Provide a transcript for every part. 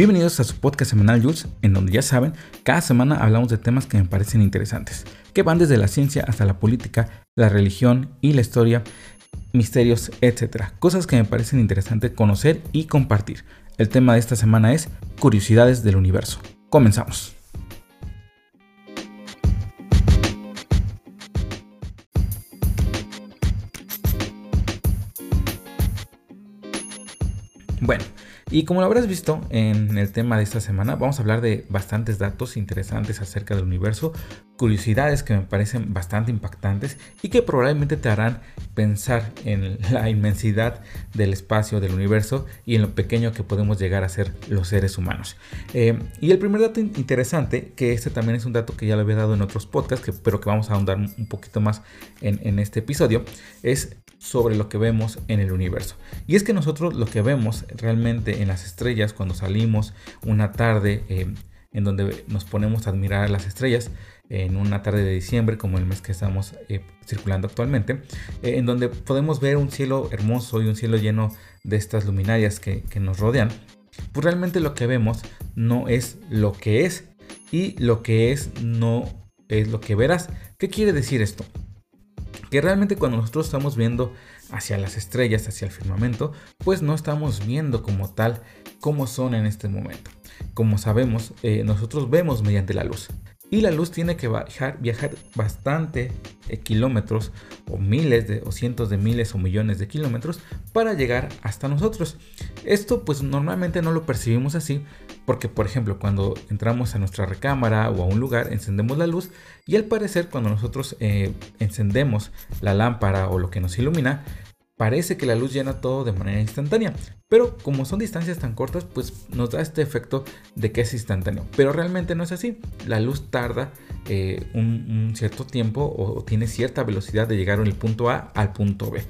Bienvenidos a su podcast semanal Jules, en donde ya saben, cada semana hablamos de temas que me parecen interesantes, que van desde la ciencia hasta la política, la religión y la historia, misterios, etc. Cosas que me parecen interesantes conocer y compartir. El tema de esta semana es curiosidades del universo. Comenzamos. Y como lo habrás visto en el tema de esta semana, vamos a hablar de bastantes datos interesantes acerca del universo, curiosidades que me parecen bastante impactantes y que probablemente te harán pensar en la inmensidad del espacio del universo y en lo pequeño que podemos llegar a ser los seres humanos. Eh, y el primer dato interesante, que este también es un dato que ya lo había dado en otros podcasts, pero que vamos a ahondar un poquito más en, en este episodio, es sobre lo que vemos en el universo. Y es que nosotros lo que vemos realmente en las estrellas cuando salimos una tarde eh, en donde nos ponemos a admirar las estrellas, en una tarde de diciembre como el mes que estamos eh, circulando actualmente, eh, en donde podemos ver un cielo hermoso y un cielo lleno de estas luminarias que, que nos rodean, pues realmente lo que vemos no es lo que es y lo que es no es lo que verás. ¿Qué quiere decir esto? que realmente cuando nosotros estamos viendo hacia las estrellas, hacia el firmamento, pues no estamos viendo como tal cómo son en este momento. Como sabemos, eh, nosotros vemos mediante la luz. Y la luz tiene que viajar, viajar bastante eh, kilómetros o miles de, o cientos de miles o millones de kilómetros para llegar hasta nosotros. Esto pues normalmente no lo percibimos así porque por ejemplo cuando entramos a nuestra recámara o a un lugar encendemos la luz y al parecer cuando nosotros eh, encendemos la lámpara o lo que nos ilumina parece que la luz llena todo de manera instantánea. Pero como son distancias tan cortas, pues nos da este efecto de que es instantáneo. Pero realmente no es así. La luz tarda eh, un, cierto tiempo o, tiene cierta velocidad de llegar del punto A al punto B.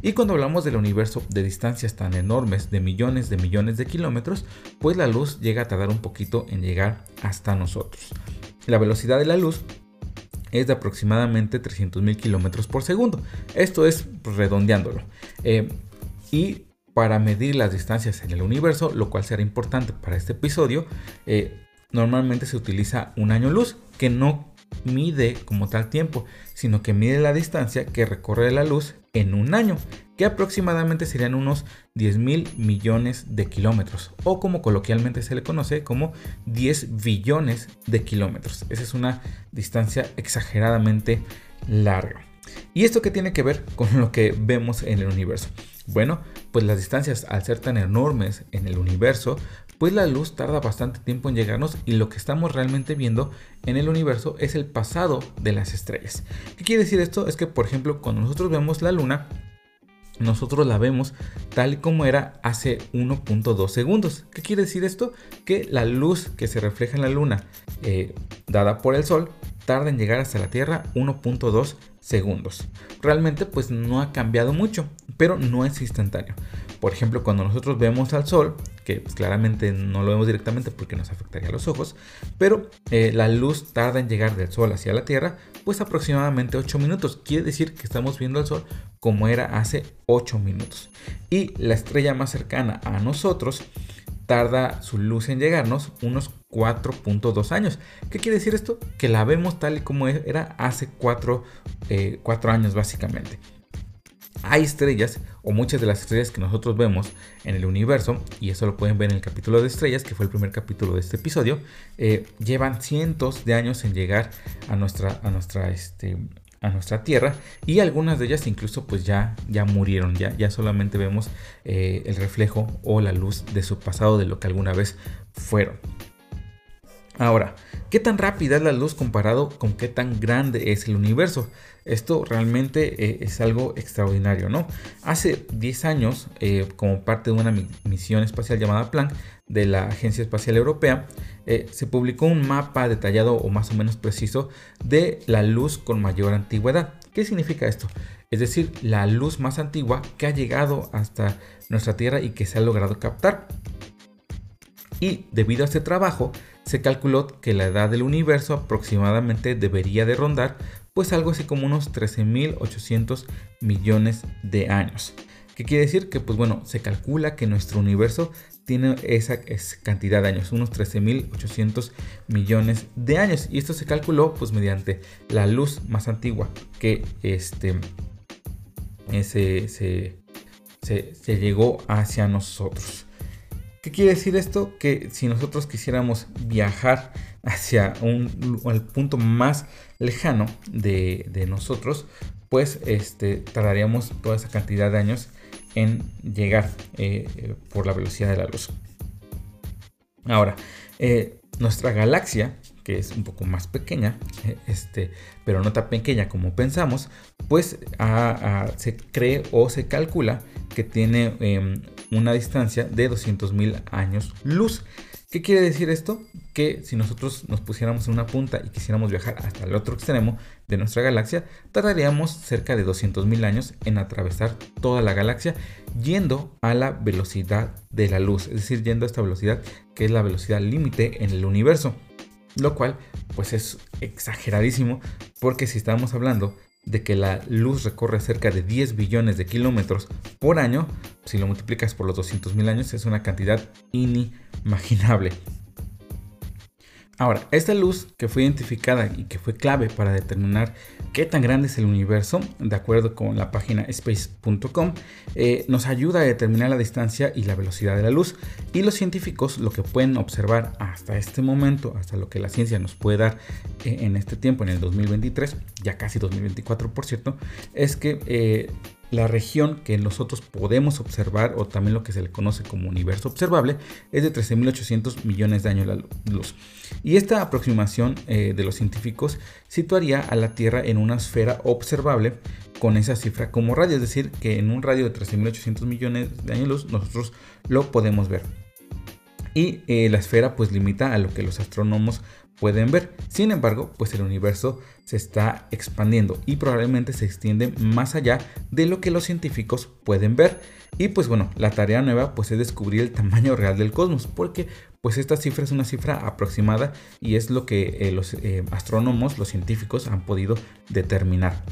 Y cuando hablamos del universo de distancias tan enormes, de millones de millones de kilómetros, pues la luz llega a tardar un poquito en llegar hasta nosotros. La velocidad de la luz es de aproximadamente 300.000 kilómetros por segundo. Esto es redondeándolo. Eh, y para medir las distancias en el universo, lo cual será importante para este episodio, eh, normalmente se utiliza un año luz, que no mide como tal tiempo, sino que mide la distancia que recorre la luz en un año, que aproximadamente serían unos 10 mil millones de kilómetros, o como coloquialmente se le conoce como 10 billones de kilómetros. Esa es una distancia exageradamente larga. ¿Y esto qué tiene que ver con lo que vemos en el universo? Bueno, pues las distancias al ser tan enormes en el universo, pues la luz tarda bastante tiempo en llegarnos y lo que estamos realmente viendo en el universo es el pasado de las estrellas. ¿Qué quiere decir esto? Es que, por ejemplo, cuando nosotros vemos la luna, nosotros la vemos tal y como era hace 1.2 segundos. ¿Qué quiere decir esto? Que la luz que se refleja en la luna eh, dada por el sol tarda en llegar hasta la Tierra 1.2 segundos. Realmente pues no ha cambiado mucho, pero no es instantáneo. Por ejemplo, cuando nosotros vemos al Sol, que claramente no lo vemos directamente porque nos afectaría a los ojos, pero eh, la luz tarda en llegar del Sol hacia la Tierra, pues aproximadamente 8 minutos. Quiere decir que estamos viendo al Sol como era hace 8 minutos. Y la estrella más cercana a nosotros tarda su luz en llegarnos unos 4.2 años. ¿Qué quiere decir esto? Que la vemos tal y como era hace 4, eh, años básicamente. Hay estrellas, o muchas de las estrellas que nosotros vemos en el universo, y eso lo pueden ver en el capítulo de estrellas, que fue el primer capítulo de este episodio, eh, llevan cientos de años en llegar a nuestra, a nuestra este, a nuestra tierra y algunas de ellas incluso pues ya, ya murieron, ya, ya solamente vemos eh, el reflejo o la luz de su pasado, de lo que alguna vez fueron. Ahora, ¿qué tan rápida es la luz comparado con qué tan grande es el universo? Esto realmente eh, es algo extraordinario, ¿no? Hace 10 años, eh, como parte de una misión espacial llamada Planck de la Agencia Espacial Europea, eh, se publicó un mapa detallado o más o menos preciso de la luz con mayor antigüedad. ¿Qué significa esto? Es decir, la luz más antigua que ha llegado hasta nuestra Tierra y que se ha logrado captar. Y debido a este trabajo, se calculó que la edad del universo aproximadamente debería de rondar pues algo así como unos 13.800 millones de años. ¿Qué quiere decir? Que pues bueno, se calcula que nuestro universo tiene esa, cantidad de años, unos 13.800 millones de años. Y esto se calculó pues mediante la luz más antigua que este, se, se, se llegó hacia nosotros. ¿Qué quiere decir esto? Que si nosotros quisiéramos viajar hacia un, el punto más lejano de, nosotros, pues este, tardaríamos toda esa cantidad de años en llegar eh, por la velocidad de la luz. Ahora, eh, nuestra galaxia, que es un poco más pequeña, eh, este, pero no tan pequeña como pensamos, pues se cree o se calcula que tiene em, una distancia de 200.000 años luz. ¿Qué quiere decir esto? Que si nosotros nos pusiéramos en una punta y quisiéramos viajar hasta el otro extremo de nuestra galaxia, tardaríamos cerca de 200.000 años en atravesar toda la galaxia yendo a la velocidad de la luz, es decir, yendo a esta velocidad que es la velocidad límite en el universo. Lo cual pues es exageradísimo porque si estamos hablando de que la luz recorre cerca de 10 billones de kilómetros por año, si lo multiplicas por los 200.000 años es una cantidad inimaginable. Ahora, esta luz que fue identificada y que fue clave para determinar qué tan grande es el universo, de acuerdo con la página space.com, eh, nos ayuda a determinar la distancia y la velocidad de la luz. Y los científicos lo que pueden observar hasta este momento, hasta lo que la ciencia nos puede dar eh, en este tiempo, en el 2023, ya casi 2024 por cierto, es que eh, la región que nosotros podemos observar, o también lo que se le conoce como universo observable, es de 13.800 millones de años de luz. Y esta aproximación eh, de los científicos situaría a la Tierra en una esfera observable con esa cifra como radio, es decir, que en un radio de 13.800 millones de años luz nosotros lo podemos ver. Y eh, la esfera pues limita a lo que los astrónomos pueden ver. Sin embargo, pues el universo se está expandiendo y probablemente se extiende más allá de lo que los científicos pueden ver. Y pues bueno, la tarea nueva pues es descubrir el tamaño real del cosmos, porque pues esta cifra es una cifra aproximada y es lo que eh, los eh, astrónomos, los científicos han podido determinar.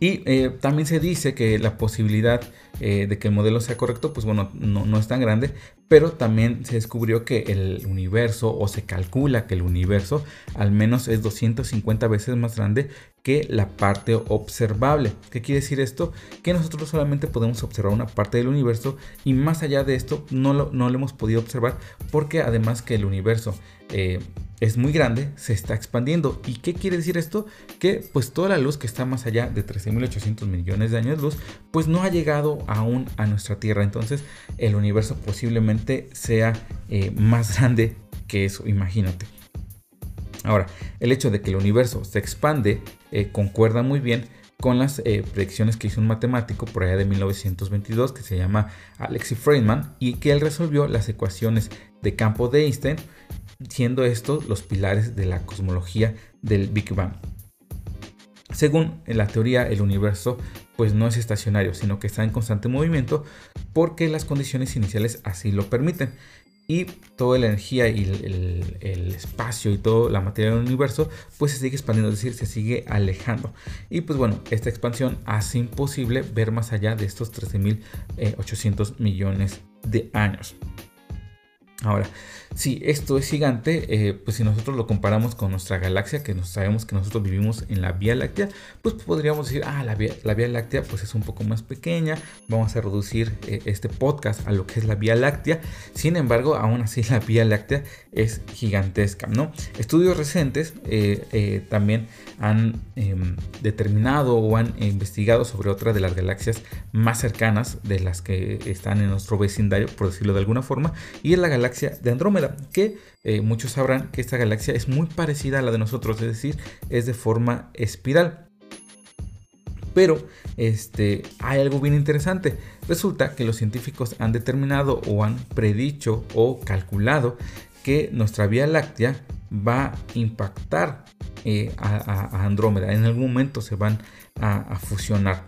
Y también se dice que la posibilidad eh, de que el modelo sea correcto, pues bueno, no, es tan grande, pero también se descubrió que el universo, o se calcula que el universo al menos es 250 veces más grande que la parte observable. ¿Qué quiere decir esto? Que nosotros solamente podemos observar una parte del universo y más allá de esto no lo, no lo hemos podido observar porque además que el universo eh, es muy grande, se está expandiendo. ¿Y qué quiere decir esto? Que pues toda la luz que está más allá de 13.800 millones de años luz, pues no ha llegado aún a nuestra Tierra. Entonces el universo posiblemente sea eh, más grande que eso, imagínate. Ahora, el hecho de que el universo se expande eh, concuerda muy bien con las predicciones que hizo un matemático por allá de 1922 que se llama Alexi Friedman y que él resolvió las ecuaciones de campo de Einstein siendo estos los pilares de la cosmología del Big Bang. Según la teoría, el universo pues no es estacionario, sino que está en constante movimiento porque las condiciones iniciales así lo permiten. Y toda la energía y el, espacio y toda la materia del universo pues se sigue expandiendo, es decir, se sigue alejando. Y pues bueno, esta expansión hace imposible ver más allá de estos 13.800 millones de años. Ahora, si esto es gigante, eh, pues si nosotros lo comparamos con nuestra galaxia, que sabemos que nosotros vivimos en la Vía Láctea, pues podríamos decir, ah, la Vía, la Vía Láctea pues es un poco más pequeña, vamos a reducir eh, este podcast a lo que es la Vía Láctea. Sin embargo, aún así la Vía Láctea es gigantesca, ¿no? Estudios recientes eh, también han em, determinado o han investigado sobre otra de las galaxias más cercanas de las que están en nuestro vecindario, por decirlo de alguna forma, y es la galaxia de Andrómeda, que eh, muchos sabrán que esta galaxia es muy parecida a la de nosotros, es decir, es de forma espiral. Pero este, hay algo bien interesante. Resulta que los científicos han determinado o han predicho o calculado que nuestra Vía Láctea va a impactar eh, a, Andrómeda. En algún momento se van a, fusionar.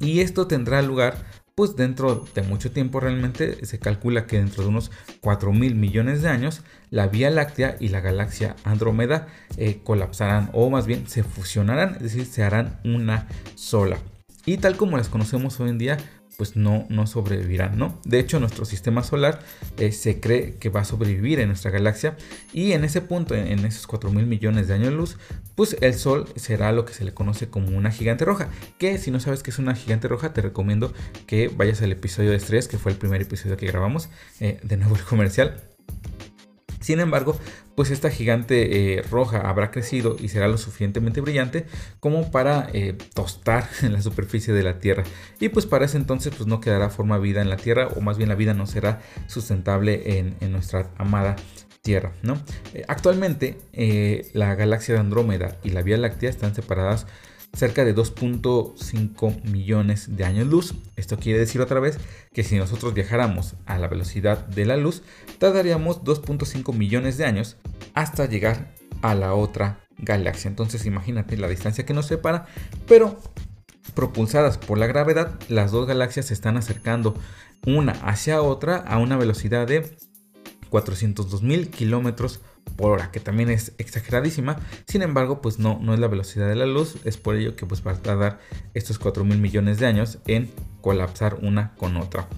Y esto tendrá lugar pues dentro de mucho tiempo realmente se calcula que dentro de unos 4 mil millones de años la Vía Láctea y la galaxia Andrómeda eh, colapsarán o más bien se fusionarán, es decir, se harán una sola. y tal como las conocemos hoy en día, pues no, no sobrevivirán, ¿no? De hecho, nuestro sistema solar eh, se cree que va a sobrevivir en nuestra galaxia y en ese punto, en, esos 4 mil millones de años luz, pues el Sol será lo que se le conoce como una gigante roja, que si no sabes qué es una gigante roja, te recomiendo que vayas al episodio de estrés, que fue el primer episodio que grabamos, eh, de nuevo el comercial, sin embargo, pues esta gigante eh, roja habrá crecido y será lo suficientemente brillante como para eh, tostar en la superficie de la Tierra. Y pues para ese entonces pues no quedará forma vida en la Tierra o más bien la vida no será sustentable en, nuestra amada Tierra. ¿no? Eh, actualmente la galaxia de Andrómeda y la Vía Láctea están separadas cerca de 2.5 millones de años luz. Esto quiere decir otra vez que si nosotros viajáramos a la velocidad de la luz, tardaríamos 2.5 millones de años hasta llegar a la otra galaxia. Entonces imagínate la distancia que nos separa, pero propulsadas por la gravedad, las dos galaxias se están acercando una hacia otra a una velocidad de 402 mil kilómetros por hora, que también es exageradísima. Sin embargo, pues no, no es la velocidad de la luz. Es por ello que pues va a tardar estos 4 mil millones de años en colapsar una con otra.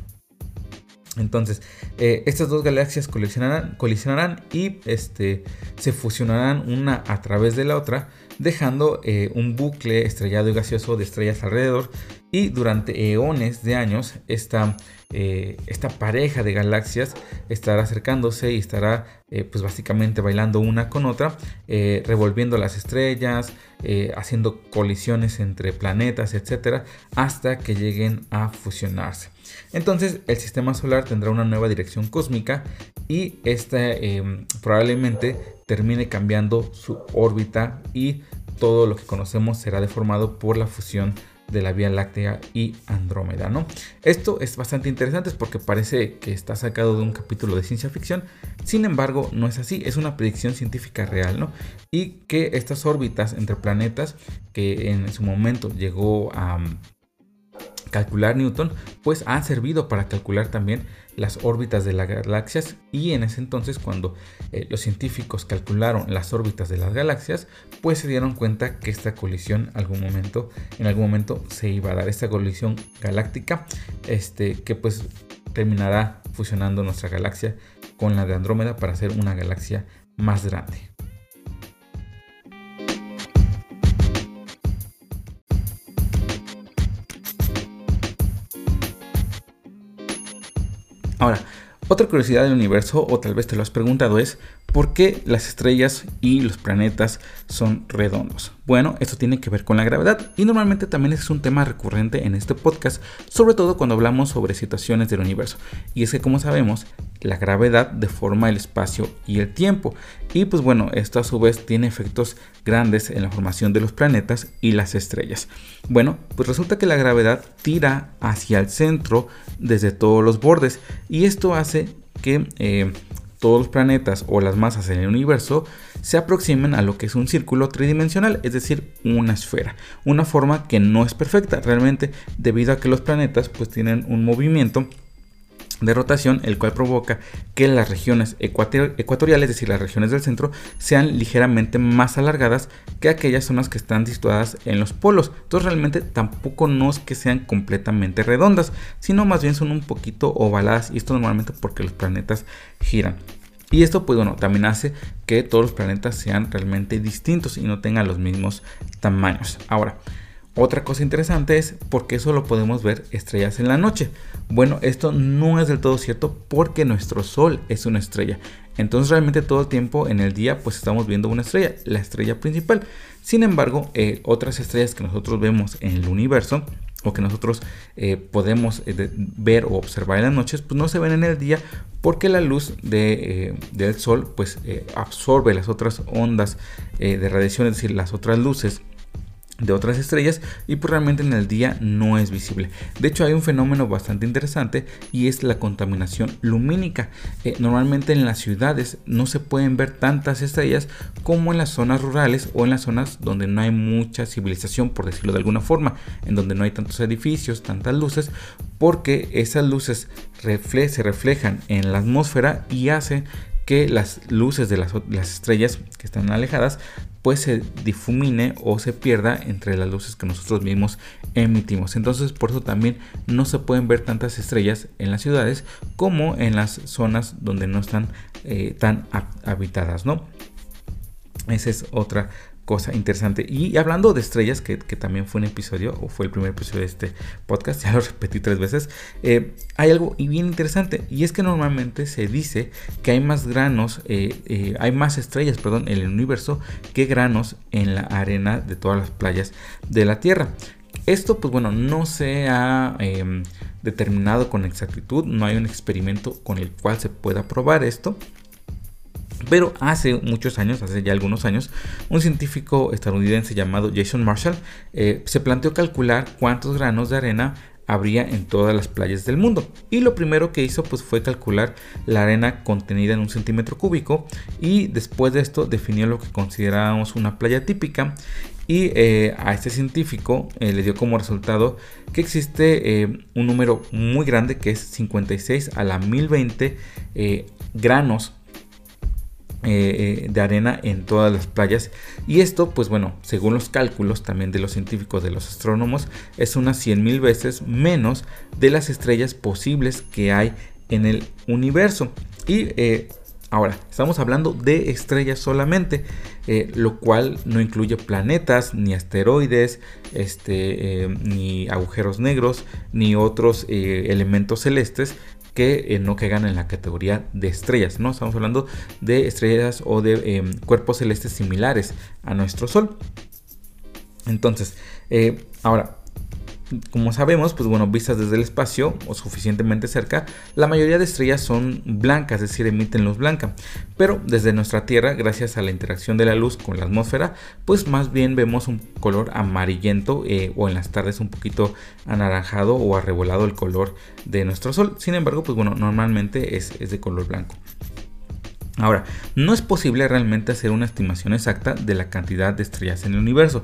Entonces, eh, estas dos galaxias colisionarán, colisionarán y este, se fusionarán una a través de la otra, dejando eh, un bucle estrellado y gaseoso de estrellas alrededor. Y durante eones de años, esta eh, esta pareja de galaxias estará acercándose y estará eh, pues básicamente bailando una con otra, eh, revolviendo las estrellas, haciendo colisiones entre planetas, etcétera, hasta que lleguen a fusionarse. Entonces el sistema solar tendrá una nueva dirección cósmica y esta em, probablemente termine cambiando su órbita y todo lo que conocemos será deformado por la fusión de la Vía Láctea y Andrómeda, ¿no? Esto es bastante interesante porque parece que está sacado de un capítulo de ciencia ficción, sin embargo no es así, es una predicción científica real, ¿no? Y que estas órbitas entre planetas que en su momento llegó a calcular Newton, pues han servido para calcular también las órbitas de las galaxias y en ese entonces cuando eh, los científicos calcularon las órbitas de las galaxias, pues se dieron cuenta que esta colisión algún momento, en algún momento se iba a dar esta colisión galáctica, este que pues terminará fusionando nuestra galaxia con la de Andrómeda para hacer una galaxia más grande. Ahora, otra curiosidad del universo, o tal vez te lo has preguntado, es ¿por qué las estrellas y los planetas son redondos? Bueno, esto tiene que ver con la gravedad y normalmente también es un tema recurrente en este podcast, sobre todo cuando hablamos sobre situaciones del universo. Y es que como sabemos, la gravedad deforma el espacio y el tiempo. Y pues bueno, esto a su vez tiene efectos grandes en la formación de los planetas y las estrellas. Bueno, pues resulta que la gravedad tira hacia el centro desde todos los bordes y esto hace que eh, todos los planetas o las masas en el universo se aproximen a lo que es un círculo tridimensional, es decir, una esfera, una forma que no es perfecta realmente debido a que los planetas pues tienen un movimiento de rotación, el cual provoca que las regiones ecuatoriales, es decir, las regiones del centro, sean ligeramente más alargadas que aquellas zonas que están situadas en los polos. Entonces realmente tampoco no es que sean completamente redondas, sino más bien son un poquito ovaladas y esto normalmente porque los planetas giran. Y esto pues bueno, también hace que todos los planetas sean realmente distintos y no tengan los mismos tamaños. Ahora, otra cosa interesante es por qué solo podemos ver estrellas en la noche. Bueno, esto no es del todo cierto porque nuestro Sol es una estrella. Entonces realmente todo el tiempo en el día pues estamos viendo una estrella, la estrella principal. Sin embargo, eh, otras estrellas que nosotros vemos en el universo o que nosotros eh, podemos eh, ver o observar en las noches, pues no se ven en el día porque la luz de, del sol pues absorbe las otras ondas de radiación, es decir, las otras luces de otras estrellas y pues realmente en el día no es visible. De hecho hay un fenómeno bastante interesante y es la contaminación lumínica. Eh, normalmente en las ciudades no se pueden ver tantas estrellas como en las zonas rurales o en las zonas donde no hay mucha civilización, por decirlo de alguna forma, en donde no hay tantos edificios, tantas luces, porque esas luces se reflejan en la atmósfera y hacen que las luces de las, las, estrellas que están alejadas pues se difumine o se pierda entre las luces que nosotros mismos emitimos. Entonces por eso también no se pueden ver tantas estrellas en las ciudades como en las zonas donde no están eh, tan habitadas, ¿no? Esa es otra cosa interesante. Y hablando de estrellas, que, también fue un episodio, o fue el primer episodio de este podcast, ya lo repetí tres veces, eh, hay algo bien interesante, y es que normalmente se dice que hay más granos, eh, eh, hay más estrellas, perdón, en el universo que granos en la arena de todas las playas de la Tierra. Esto, pues bueno, no se ha em, determinado con exactitud, no hay un experimento con el cual se pueda probar esto. Pero hace muchos años, hace ya algunos años, un científico estadounidense llamado Jason Marshall eh, se planteó calcular cuántos granos de arena habría en todas las playas del mundo. Y lo primero que hizo pues, fue calcular la arena contenida en un centímetro cúbico y después de esto definió lo que considerábamos una playa típica y eh, a este científico eh, le dio como resultado que existe un número muy grande que es 56 a la 1020 granos eh, eh, de arena en todas las playas. Y esto pues bueno según los cálculos también de los científicos de los astrónomos es unas 100 mil veces menos de las estrellas posibles que hay en el universo. Y eh, Ahora, estamos hablando de estrellas solamente, lo cual no incluye planetas, ni asteroides, este, ni agujeros negros, ni otros elementos celestes que eh, no caigan en la categoría de estrellas, ¿no? Estamos hablando de estrellas o de em, cuerpos celestes similares a nuestro Sol. Entonces, eh, ahora, como sabemos, pues bueno, vistas desde el espacio o suficientemente cerca, la mayoría de estrellas son blancas, es decir, emiten luz blanca. Pero desde nuestra Tierra, gracias a la interacción de la luz con la atmósfera, pues más bien vemos un color amarillento eh, o en las tardes un poquito anaranjado o arrebolado el color de nuestro Sol. Sin embargo, pues bueno, normalmente es, es de color blanco. Ahora, no es posible realmente hacer una estimación exacta de la cantidad de estrellas en el universo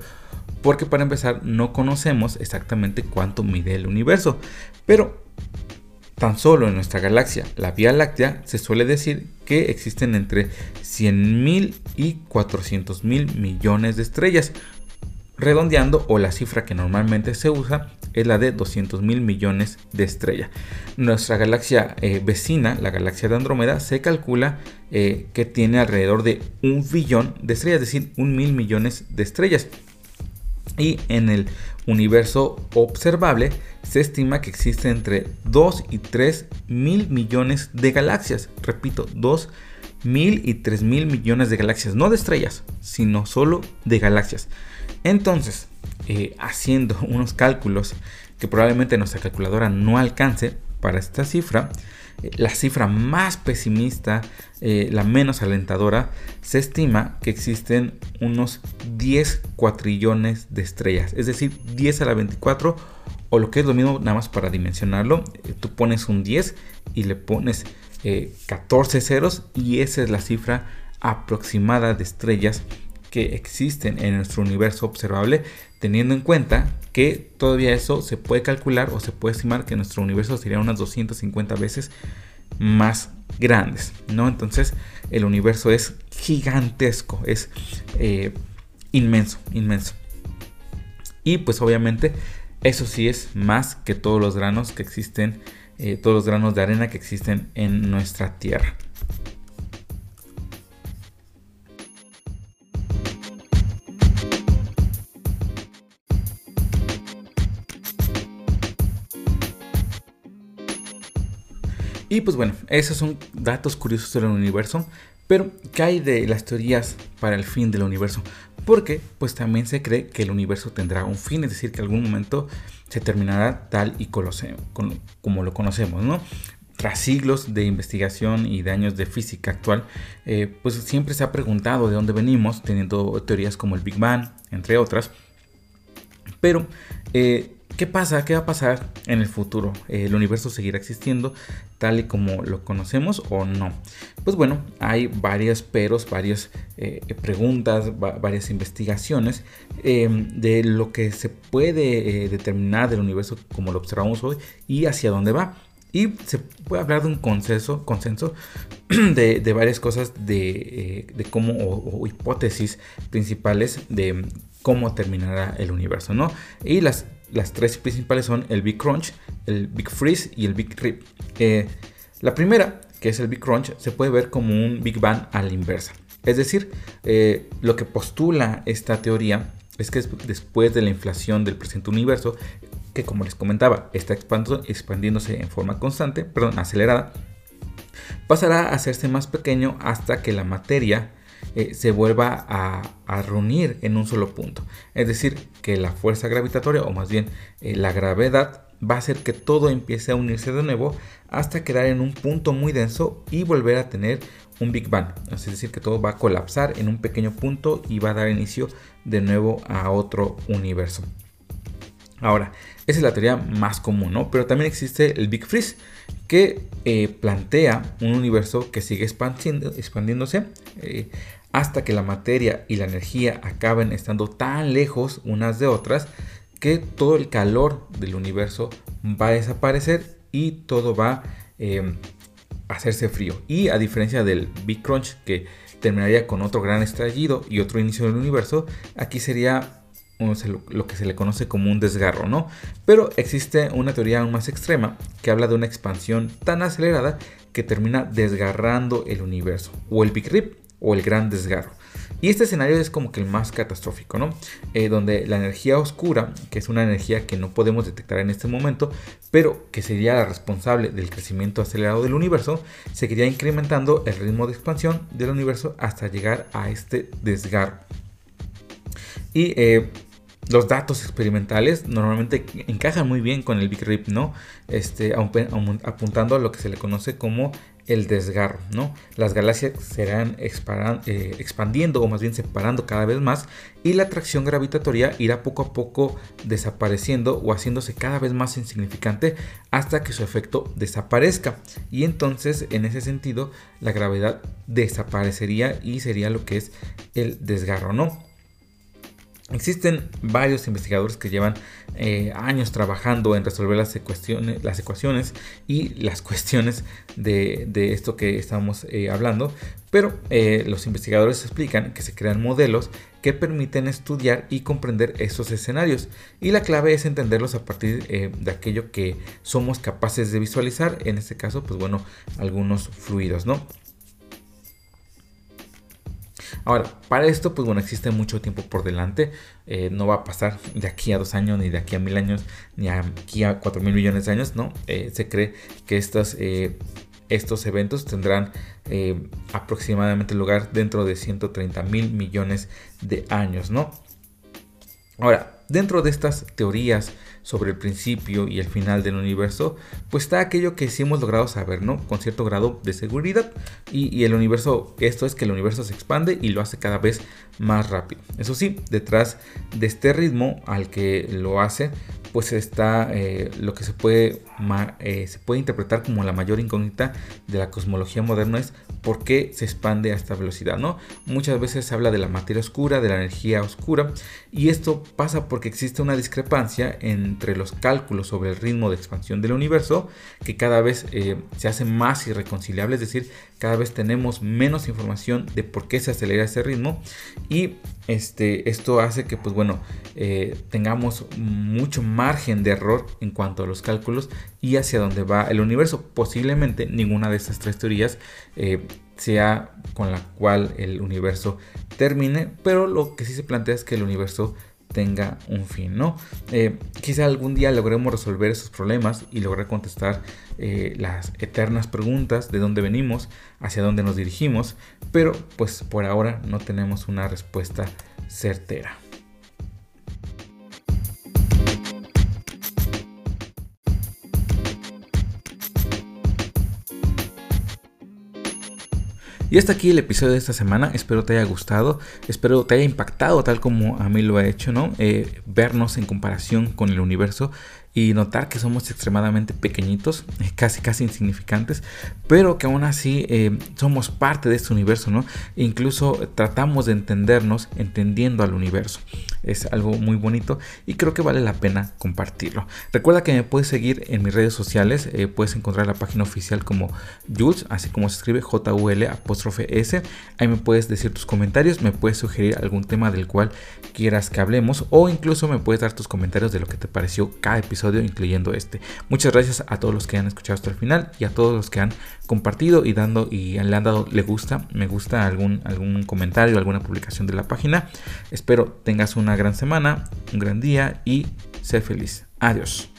porque para empezar no conocemos exactamente cuánto mide el universo, pero tan solo en nuestra galaxia, la Vía Láctea, se suele decir que existen entre 100.000 y 400.000 millones de estrellas, redondeando o la cifra que normalmente se usa es la de 200 mil millones de estrellas. Nuestra galaxia eh, vecina, la galaxia de Andrómeda, se calcula eh, que tiene alrededor de un billón de estrellas, es decir, un mil millones de estrellas. Y en el universo observable se estima que existe entre 2 y 3 mil millones de galaxias. Repito, 2 mil y 3 mil millones de galaxias. No de estrellas, sino solo de galaxias. Entonces, eh, haciendo unos cálculos que probablemente nuestra calculadora no alcance para esta cifra, la cifra más pesimista, eh, la menos alentadora, se estima que existen unos 10 cuatrillones de estrellas, es decir, 10 a la 24 o lo que es lo mismo nada más para dimensionarlo, eh, tú pones un 10 y le pones 14 ceros y esa es la cifra aproximada de estrellas que existen en nuestro universo observable, teniendo en cuenta que todavía eso se puede calcular o se puede estimar que nuestro universo sería unas 250 veces más grandes, ¿no? Entonces el universo es gigantesco, es eh, inmenso, inmenso. Y pues obviamente eso sí es más que todos los granos que existen, eh, todos los granos de arena que existen en nuestra Tierra. Y pues bueno, esos son datos curiosos sobre el universo. Pero, ¿qué hay de las teorías para el fin del universo? Porque, pues también se cree que el universo tendrá un fin, es decir, que algún momento se terminará tal y como lo conocemos, ¿no? Tras siglos de investigación y de años de física actual, eh, pues siempre se ha preguntado de dónde venimos, teniendo teorías como el Big Bang, entre otras. Pero eh, ¿Qué pasa? ¿Qué va a pasar en el futuro? ¿El universo seguirá existiendo tal y como lo conocemos o no? Pues bueno, hay varios peros, varias eh, preguntas, varias investigaciones em, de lo que se puede eh, determinar del universo como lo observamos hoy y hacia dónde va. Y se puede hablar de un consenso, consenso de, varias cosas de, eh, cómo, o, hipótesis principales de cómo terminará el universo, ¿no? Y las, las tres principales son el Big Crunch, el Big Freeze y el Big Rip. Eh, la primera, que es el Big Crunch, se puede ver como un Big Bang a la inversa. Es decir, eh, lo que postula esta teoría es que después de la inflación del presente universo, que como les comentaba, está expandiéndose en forma constante, perdón, acelerada, pasará a hacerse más pequeño hasta que la materia eh, se vuelva a, reunir en un solo punto. Es decir, que la fuerza gravitatoria, o más bien eh, la gravedad, va a hacer que todo empiece a unirse de nuevo hasta quedar en un punto muy denso y volver a tener un Big Bang. Es decir, que todo va a colapsar en un pequeño punto y va a dar inicio de nuevo a otro universo. Ahora, esa es la teoría más común, ¿no? Pero también existe el Big Freeze, que eh, plantea un universo que sigue expandiéndose eh, hasta que la materia y la energía acaben estando tan lejos unas de otras que todo el calor del universo va a desaparecer y todo va eh, a hacerse frío. Y a diferencia del Big Crunch que terminaría con otro gran estallido y otro inicio del universo, aquí sería lo que se le conoce como un desgarro, ¿no? Pero existe una teoría aún más extrema que habla de una expansión tan acelerada que termina desgarrando el universo, o el Big Rip, o el gran desgarro. Y este escenario es como que el más catastrófico, ¿no? Eh, donde la energía oscura, que es una energía que no podemos detectar en este momento, pero que sería la responsable del crecimiento acelerado del universo, seguiría incrementando el ritmo de expansión del universo hasta llegar a este desgarro. Y eh, los datos experimentales normalmente encajan muy bien con el Big Rip, ¿no? Este, apuntando a lo que se le conoce como el desgarro, ¿no? Las galaxias serán eh, expandiendo o más bien separando cada vez más y la atracción gravitatoria irá poco a poco desapareciendo o haciéndose cada vez más insignificante hasta que su efecto desaparezca. Y entonces, en ese sentido, la gravedad desaparecería y sería lo que es el desgarro, ¿no? Existen varios investigadores que llevan eh, años trabajando en resolver las ecuaciones, y las cuestiones de, esto que estamos eh, hablando, pero eh, los investigadores explican que se crean modelos que permiten estudiar y comprender esos escenarios y la clave es entenderlos a partir de aquello que somos capaces de visualizar, en este caso, pues bueno, algunos fluidos, ¿no? Ahora, para esto, pues bueno, existe mucho tiempo por delante. Eh, no va a pasar de aquí a dos años, ni de aquí a mil años, ni aquí a cuatro mil millones de años, ¿no? Eh, se cree que estas, eh, estos eventos tendrán aproximadamente lugar dentro de 130 mil millones de años, ¿no? Ahora, dentro de estas teorías sobre el principio y el final del universo, pues está aquello que sí hemos logrado saber, ¿no? Con cierto grado de seguridad. Y, el universo, esto es que el universo se expande y lo hace cada vez más rápido. Eso sí, detrás de este ritmo al que lo hace, pues está eh, lo que se puede, eh, se puede interpretar como la mayor incógnita de la cosmología moderna es por qué se expande a esta velocidad, ¿no? Muchas veces se habla de la materia oscura, de la energía oscura, y esto pasa porque existe una discrepancia entre los cálculos sobre el ritmo de expansión del universo, que cada vez eh, se hace más irreconciliable, es decir, cada vez tenemos menos información de por qué se acelera ese ritmo, y este, esto hace que, pues bueno, eh, tengamos mucho margen de error en cuanto a los cálculos y hacia dónde va el universo. Posiblemente ninguna de estas tres teorías eh, sea con la cual el universo termine, pero lo que sí se plantea es que el universo tenga un fin, ¿no? Eh, quizá algún día logremos resolver esos problemas y lograr contestar las eternas preguntas de dónde venimos, hacia dónde nos dirigimos, pero pues por ahora no tenemos una respuesta certera. Y hasta aquí el episodio de esta semana. Espero te haya gustado. Espero te haya impactado tal como a mí lo ha hecho, ¿no? Eh, vernos en comparación con el universo y notar que somos extremadamente pequeñitos, eh, casi casi insignificantes, pero que aún así eh, somos parte de este universo, ¿no? Incluso tratamos de entendernos entendiendo al universo. Es algo muy bonito y creo que vale la pena compartirlo. Recuerda que me puedes seguir en mis redes sociales, eh, puedes encontrar la página oficial como Jules, así como se escribe J-U-L apóstrofe S. Ahí me puedes decir tus comentarios, me puedes sugerir algún tema del cual quieras que hablemos o incluso me puedes dar tus comentarios de lo que te pareció cada incluyendo este. Muchas gracias a todos los que han escuchado hasta el final y a todos los que han compartido y dando y le han dado le gusta, me gusta algún, algún comentario, alguna publicación de la página. Espero tengas una gran semana, un gran día y sé feliz. Adiós.